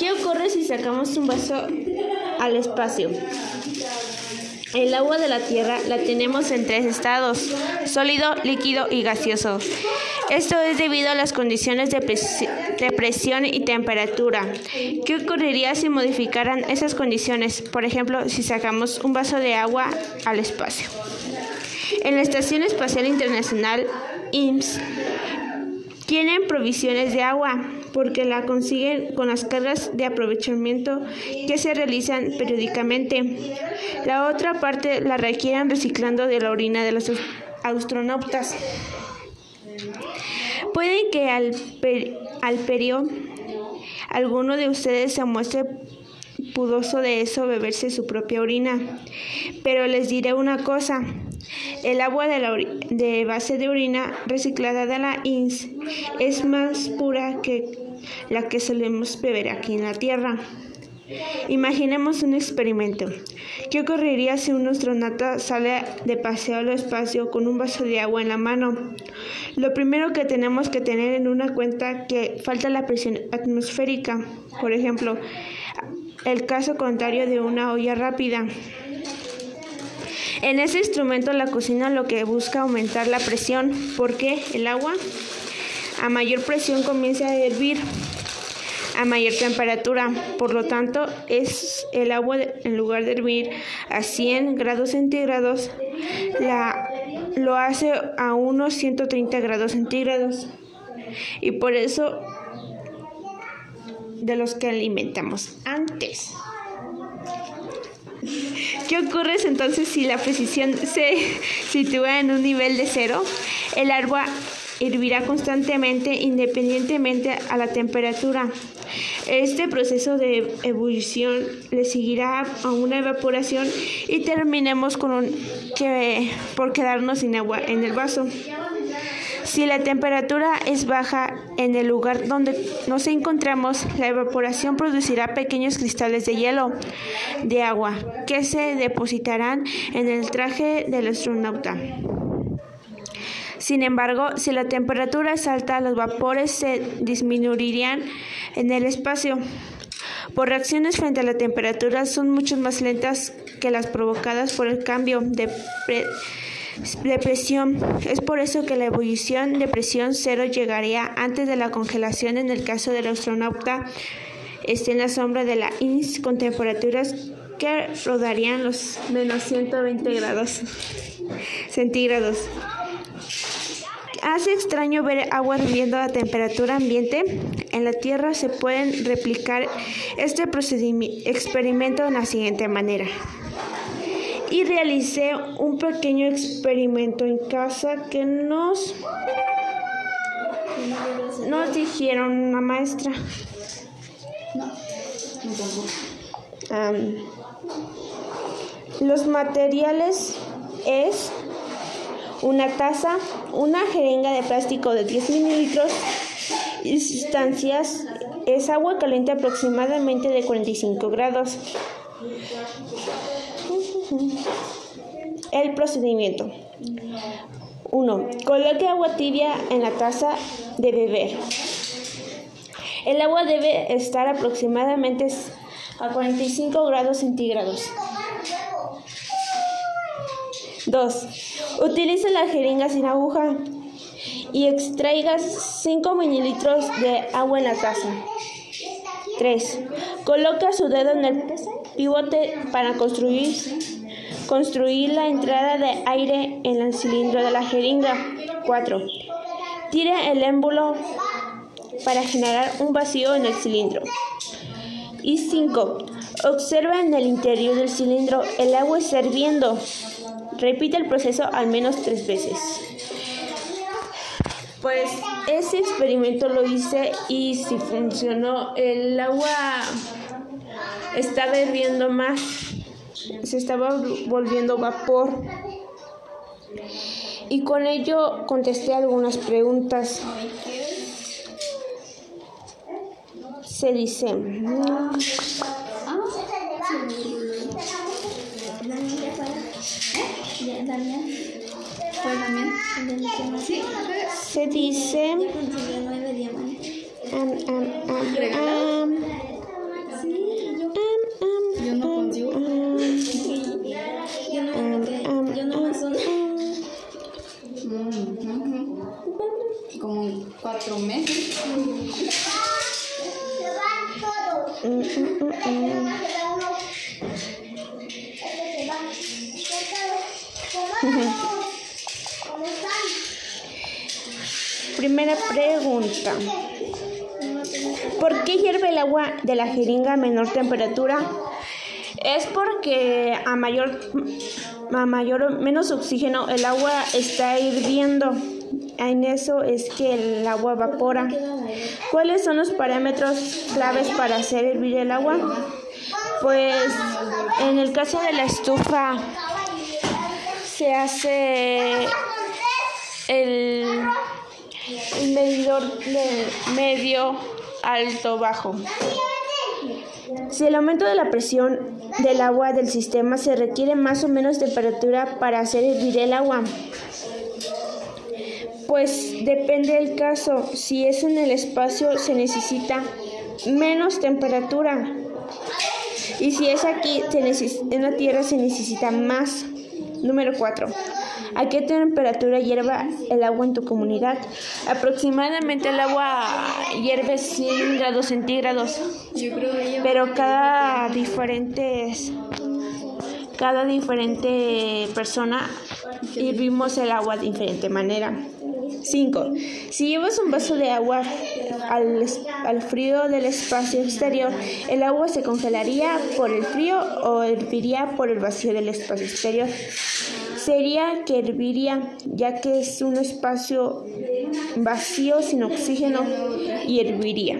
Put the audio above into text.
¿Qué ocurre si sacamos un vaso al espacio? El agua de la Tierra la tenemos en tres estados, sólido, líquido y gaseoso. Esto es debido a las condiciones de, presión y temperatura. ¿Qué ocurriría si modificaran esas condiciones? Por ejemplo, si sacamos un vaso de agua al espacio. En la Estación Espacial Internacional, IMSS, tienen provisiones de agua porque la consiguen con las cargas de aprovechamiento que se realizan periódicamente. La otra parte la requieren reciclando de la orina de los astronautas. Puede que al, al periodo alguno de ustedes se muestre pudoso de eso beberse su propia orina. Pero les diré una cosa, el agua de, base de orina reciclada de la INS es más pura que la que solemos beber aquí en la Tierra. Imaginemos un experimento. ¿Qué ocurriría si un astronauta sale de paseo al espacio con un vaso de agua en la mano? Lo primero que tenemos que tener en una cuenta que falta la presión atmosférica, por ejemplo, el caso contrario de una olla rápida. En ese instrumento la cocina lo que busca aumentar la presión porque el agua a mayor presión comienza a hervir a mayor temperatura. Por lo tanto, es el agua en lugar de hervir a 100 grados centígrados, la, lo hace a unos 130 grados centígrados. Y por eso de los que alimentamos antes. ¿Qué ocurre entonces si la precisión se sitúa en un nivel de cero? El agua hervirá constantemente independientemente a la temperatura. Este proceso de ebullición le seguirá a una evaporación y terminemos con que, por quedarnos sin agua en el vaso. Si la temperatura es baja en el lugar donde nos encontramos, la evaporación producirá pequeños cristales de hielo de agua que se depositarán en el traje del astronauta. Sin embargo, si la temperatura es alta, los vapores se disminuirían en el espacio. Por reacciones frente a la temperatura son mucho más lentas que las provocadas por el cambio de de presión. Es por eso que la ebullición de presión cero llegaría antes de la congelación en el caso del astronauta esté en la sombra de la INS con temperaturas que rodarían los menos 120 grados centígrados. Hace extraño ver agua hirviendo a temperatura ambiente. En la Tierra se pueden replicar este experimento de la siguiente manera y realicé un pequeño experimento en casa que nos, nos dijeron una maestra. los materiales es una taza, una jeringa de plástico de 10 mililitros y sustancias es agua caliente aproximadamente de 45 grados. El procedimiento. 1. Coloque agua tibia en la taza de beber. El agua debe estar aproximadamente a 45 grados centígrados. 2. Utilice la jeringa sin aguja y extraiga 5 mililitros de agua en la taza. 3. Coloque su dedo en el pivote para construir Construir la entrada de aire en el cilindro de la jeringa. 4. Tire el émbolo para generar un vacío en el cilindro. Y 5. Observa en el interior del cilindro el agua hirviendo. Repite el proceso al menos tres veces. Pues ese experimento lo hice y si funcionó. El agua estaba hirviendo más se estaba volviendo vapor. Y con ello contesté algunas preguntas. Se dice... Se dice... Primera pregunta. ¿Por qué hierve el agua de la jeringa a menor temperatura? Es porque a mayor, a mayor menos oxígeno el agua está hirviendo. En eso es que el agua evapora. ¿Cuáles son los parámetros claves para hacer hervir el agua? Pues en el caso de la estufa se hace el, medidor medio alto bajo. Si el aumento de la presión del agua del sistema se requiere más o menos temperatura para hacer hervir el agua. Pues depende del caso. Si es en el espacio se necesita menos temperatura. Y si es aquí en la Tierra se necesita más. Número 4. ¿A qué temperatura hierva el agua en tu comunidad? Aproximadamente el agua hierve 100 grados centígrados. Pero cada diferente cada diferente persona hervimos el agua de diferente manera. 5. Si llevas un vaso de agua al, al, frío del espacio exterior, ¿el agua se congelaría por el frío o herviría por el vacío del espacio exterior? Sería que herviría, ya que es un espacio vacío sin oxígeno y herviría.